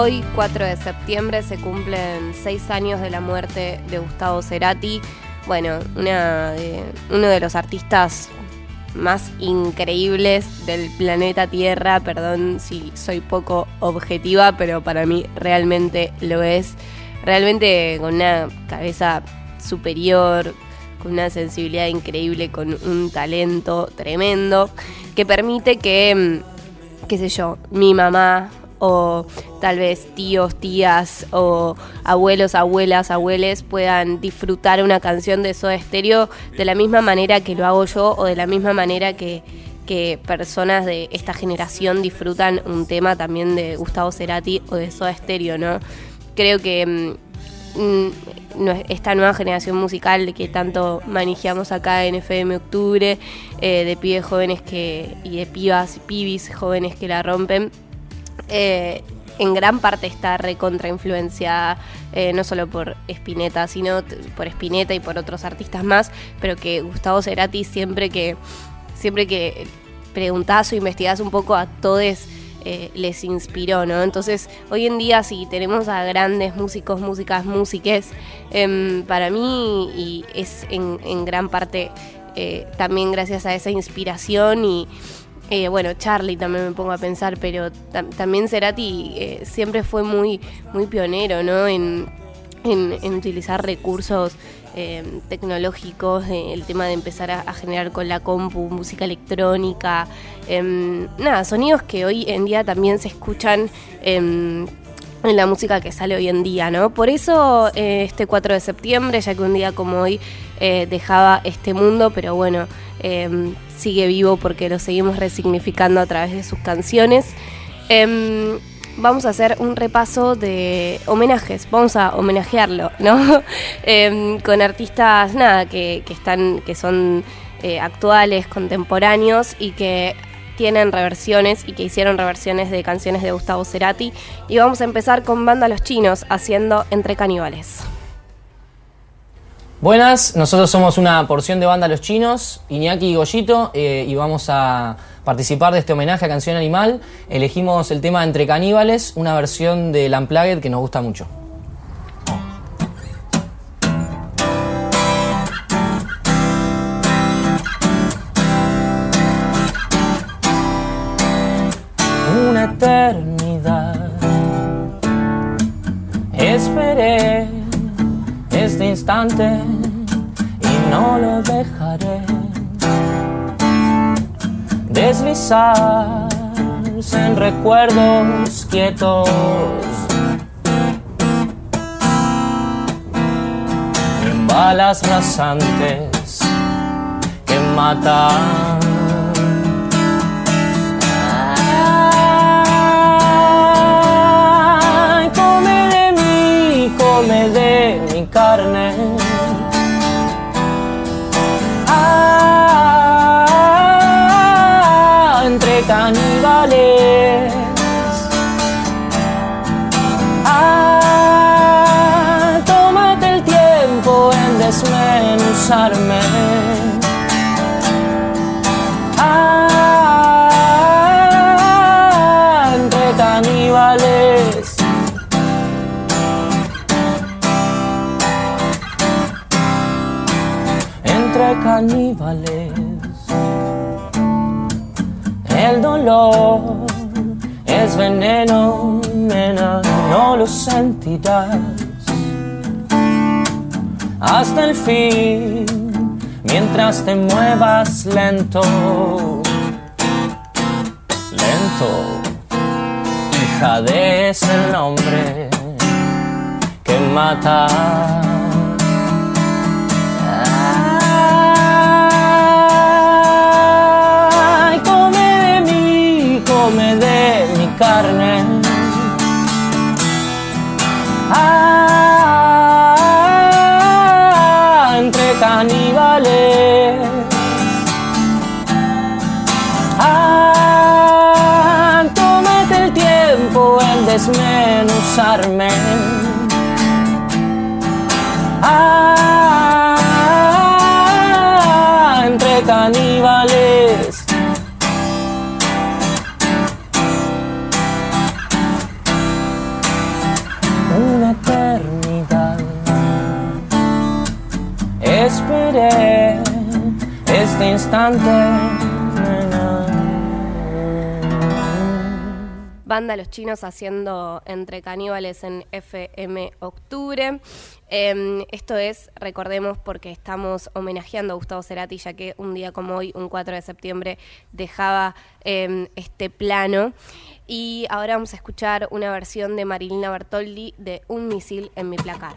Hoy, 4 de septiembre, se cumplen seis años de la muerte de Gustavo Cerati. Bueno, una uno de los artistas más increíbles del planeta Tierra. Perdón si soy poco objetiva, pero para mí realmente lo es. Realmente con una cabeza superior, con una sensibilidad increíble, con un talento tremendo, que permite que, mm, qué sé yo, mi mamá o tal vez tíos, tías o abuelos, abuelas, abueles puedan disfrutar una canción de Soda Stereo de la misma manera que lo hago yo o de la misma manera que, que personas de esta generación disfrutan un tema también de Gustavo Cerati o de Soda Stereo, ¿no? Creo que mm, mm, esta nueva generación musical que tanto manejamos acá en FM Octubre, eh, de pibes jóvenes que, y de pibas y pibis jóvenes que la rompen, eh, en gran parte está recontra influenciada eh, no solo por Spinetta, sino por Spinetta y por otros artistas más, pero que Gustavo Cerati siempre que siempre que preguntás o investigás un poco a todos eh, les inspiró, ¿no? Entonces, hoy en día si tenemos a grandes músicos, músicas, músiques, em, para mí y es en gran parte también gracias a esa inspiración y eh, bueno, Charlie también me pongo a pensar, pero también Cerati eh, siempre fue muy, muy pionero, ¿no? En, utilizar recursos eh, tecnológicos, el tema de empezar a, generar con la compu música electrónica, em, nada, sonidos que hoy en día también se escuchan em, en la música que sale hoy en día, ¿no? Por eso este 4 de septiembre, ya que un día como hoy dejaba este mundo, pero bueno, em, sigue vivo porque lo seguimos resignificando a través de sus canciones. Em, vamos a hacer un repaso de homenajes, vamos a homenajearlo, ¿no? Em, con artistas, nada, que, están, que son eh, actuales, contemporáneos y que tienen reversiones y que hicieron reversiones de canciones de Gustavo Cerati. Y vamos a empezar con Banda Los Chinos haciendo Entre Caníbales. Buenas, nosotros somos una porción de banda Los Chinos, Iñaki y Goyito, eh, y vamos a participar de este homenaje a Canción Animal. Elegimos el tema Entre Caníbales, una versión de Unplugged que nos gusta mucho. Eternidad esperé este instante y no lo dejaré deslizarse en recuerdos quietos. En balas rasantes que matan. Come de mi carne. Ah, entre caníbales. Hasta el fin, mientras te muevas lento, lento. Hija de ese nombre que mata. caníbales. Una eternidad esperé este instante. Banda Los Chinos haciendo Entre Caníbales en FM Octubre. Em, esto es, recordemos, porque estamos homenajeando a Gustavo Cerati, ya que un día como hoy, un 4 de septiembre, dejaba em, este plano. Y ahora vamos a escuchar una versión de Marilina Bertoldi de Un misil en mi placar.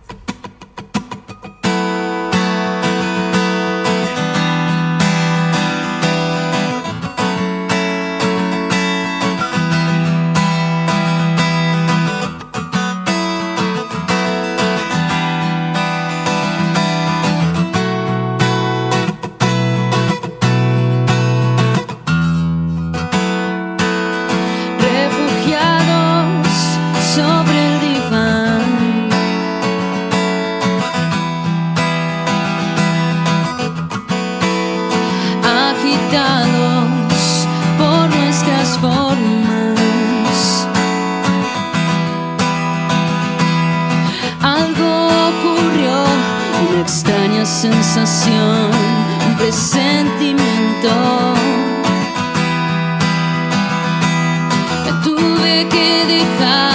Un presentimiento. Me tuve que dejar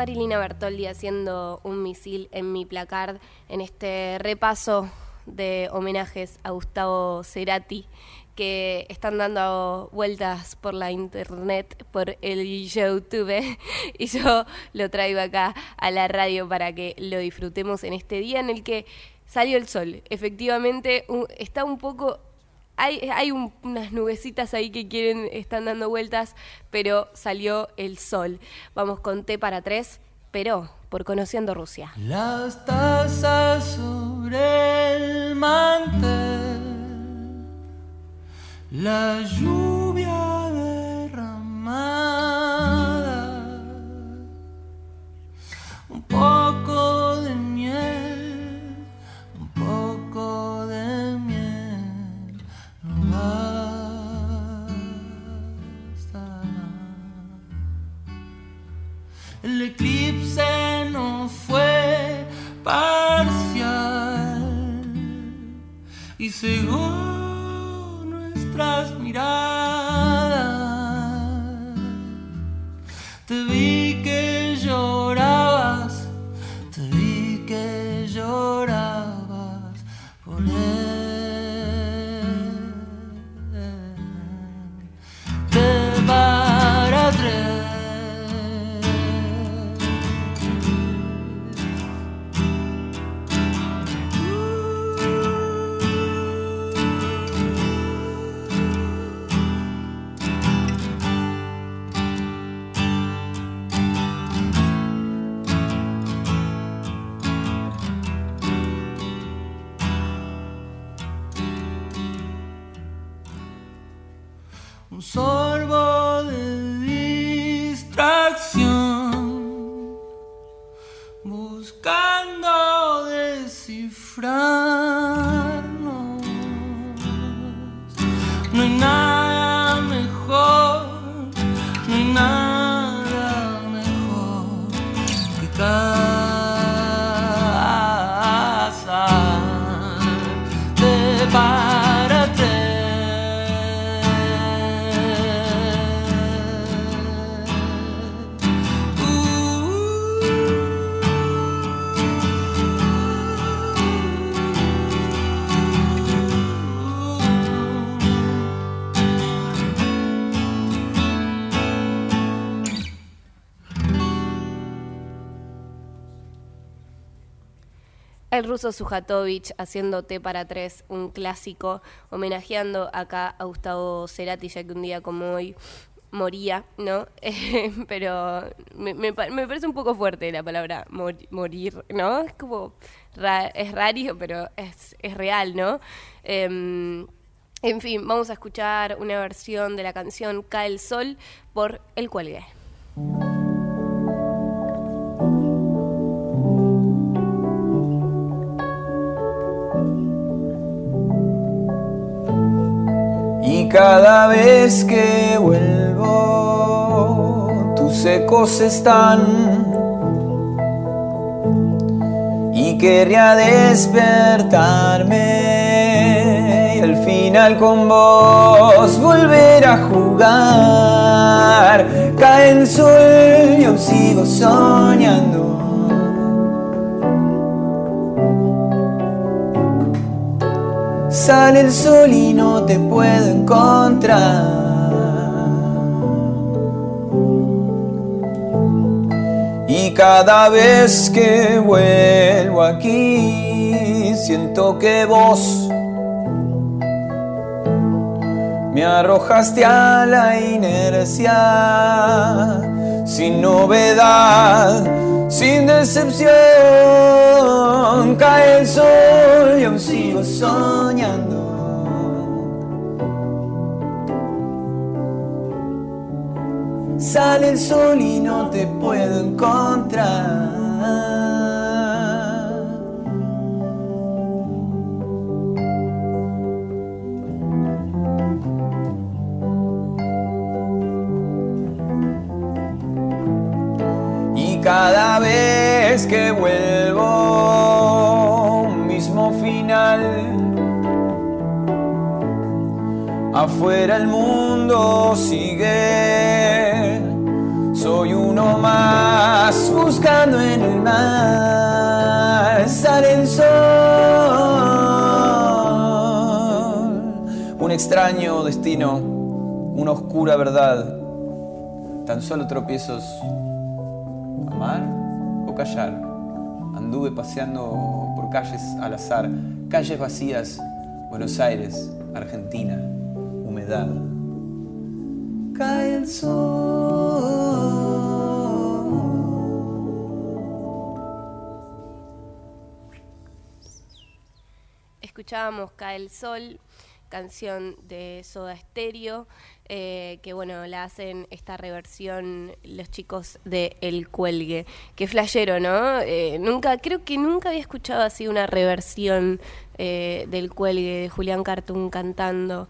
Marilina Bertoldi haciendo un misil en mi placard en este repaso de homenajes a Gustavo Cerati que están dando vueltas por la internet, por el YouTube, y yo lo traigo acá a la radio para que lo disfrutemos en este día en el que salió el sol. Efectivamente, está un poco hay, hay un- unas nubecitas ahí que quieren, están dando vueltas, pero salió el sol. Vamos con T para tres, pero por Conociendo Rusia. Las tazas sobre el mantel, la lluvia por Frank. El ruso Sujatovich haciendo T para tres, un clásico, homenajeando acá a Gustavo Cerati, ya que un día como hoy moría, ¿no? Eh, pero me, me pa- me parece un poco fuerte la palabra mor- morir, ¿no? Es como, es rario, pero es, es real, ¿no? Em, en fin, vamos a escuchar una versión de la canción Cae el Sol por El Cuelgue. Cada vez que vuelvo, tus ecos están. Y querría despertarme y al final con vos volver a jugar. Cae el sol y aún sigo soñando. Sale el sol y no te puedo encontrar. Y cada vez que vuelvo aquí, siento que vos me arrojaste a la inercia, sin novedad, sin decepción. Cae el sol y aún sigo soñando. Sale el sol y no te puedo encontrar. Que vuelvo, mismo final. Afuera el mundo sigue. Soy uno más buscando en el mar. Sale el sol. Un extraño destino, una oscura verdad. Tan solo tropiezos. Amar callar. Anduve paseando por calles al azar, calles vacías, Buenos Aires, Argentina, humedad. Cae el sol. Escuchábamos Cae el Sol, canción de Soda Stereo, eh, que bueno, la hacen esta reversión los chicos de El Cuelgue. Qué flashero, ¿no? Eh, nunca, creo que nunca había escuchado así una reversión eh, del Cuelgue de Julián Cartoon cantando.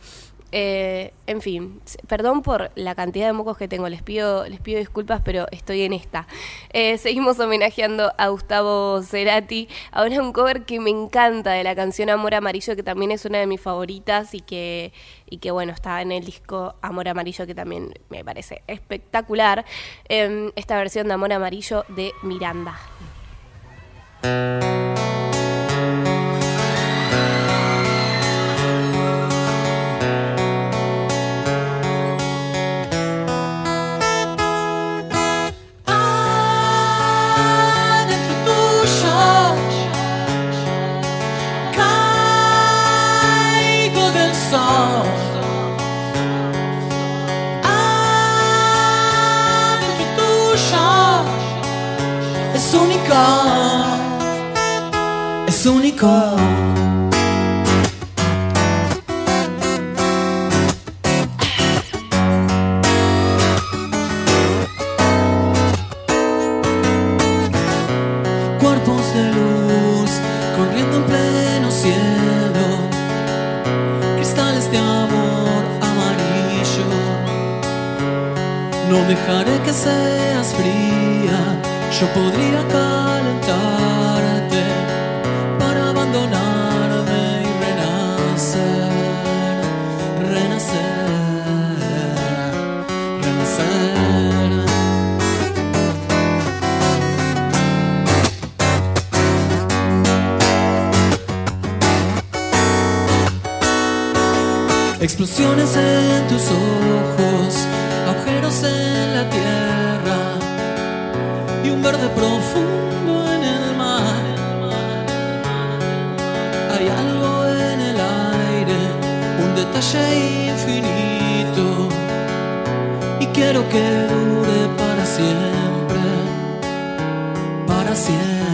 Eh, en fin, perdón por la cantidad de mocos que tengo, les pido, les pido disculpas, pero estoy en esta. Eh, seguimos homenajeando a Gustavo Cerati. Ahora un cover que me encanta de la canción Amor Amarillo, que también es una de mis favoritas y que, y que bueno, está en el disco Amor Amarillo, que también me parece espectacular. Em, esta versión de Amor Amarillo de Miranda. No dejaré que seas fría, yo podría calentarte para abandonarme y renacer, renacer, renacer. Explosiones en tus ojos, en la tierra y un verde profundo en el mar. Hay algo en el aire, un detalle infinito y quiero que dure para siempre, para siempre.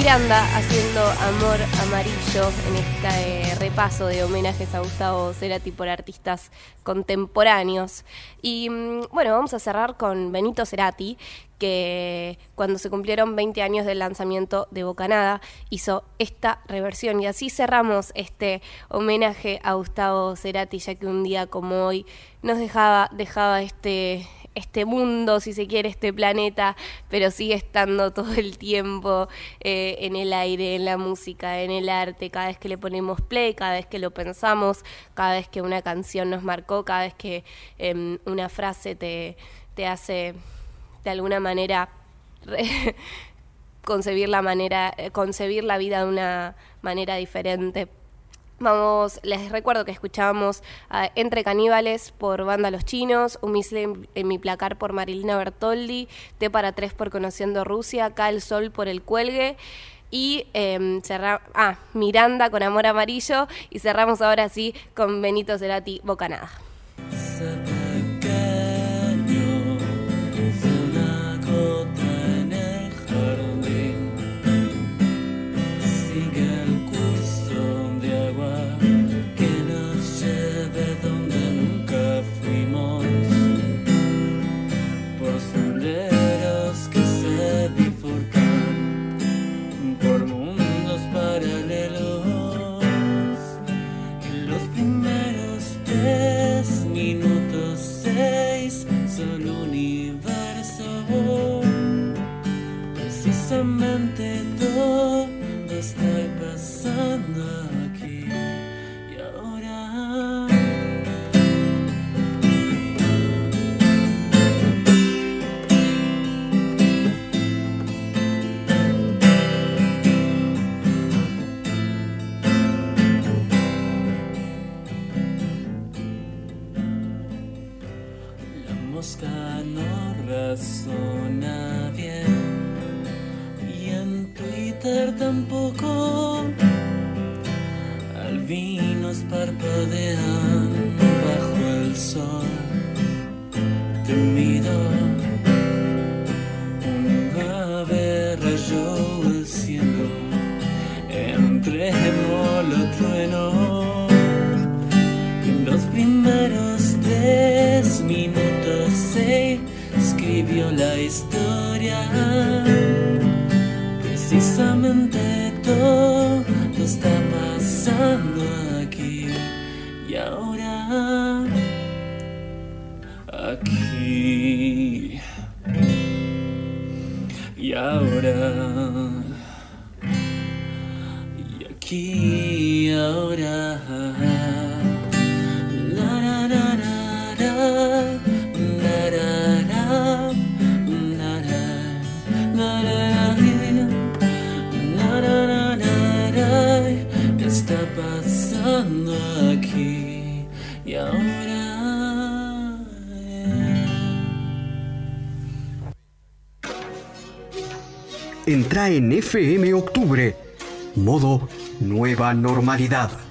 Miranda haciendo Amor Amarillo en este repaso de homenajes a Gustavo Cerati por artistas contemporáneos. Y mm, bueno, vamos a cerrar con Benito Cerati, que cuando se cumplieron 20 años del lanzamiento de Bocanada hizo esta reversión. Y así cerramos este homenaje a Gustavo Cerati, ya que un día como hoy nos dejaba, dejaba este, este mundo, si se quiere, este planeta, pero sigue estando todo el tiempo eh, en el aire, en la música, en el arte, cada vez que le ponemos play, cada vez que lo pensamos, cada vez que una canción nos marcó, cada vez que em, una frase te, te hace de alguna manera concebir la manera, eh, concebir la vida de una manera diferente. Vamos, les recuerdo que escuchábamos a Entre Caníbales por Banda Los Chinos, Un misil en, mi placar por Marilina Bertoldi, T para tres por Conociendo Rusia, Cae el Sol por El Cuelgue y cerra- ah, Miranda con Amor Amarillo y cerramos ahora sí con Benito Cerati, Bocanada. Mosca no razona bien y en Twitter tampoco. Albinos parpadean bajo el sol. Te un ave rayó el cielo entre molo trueno. Aquí y ahora. Y aquí en FM Octubre, modo Nueva Normalidad.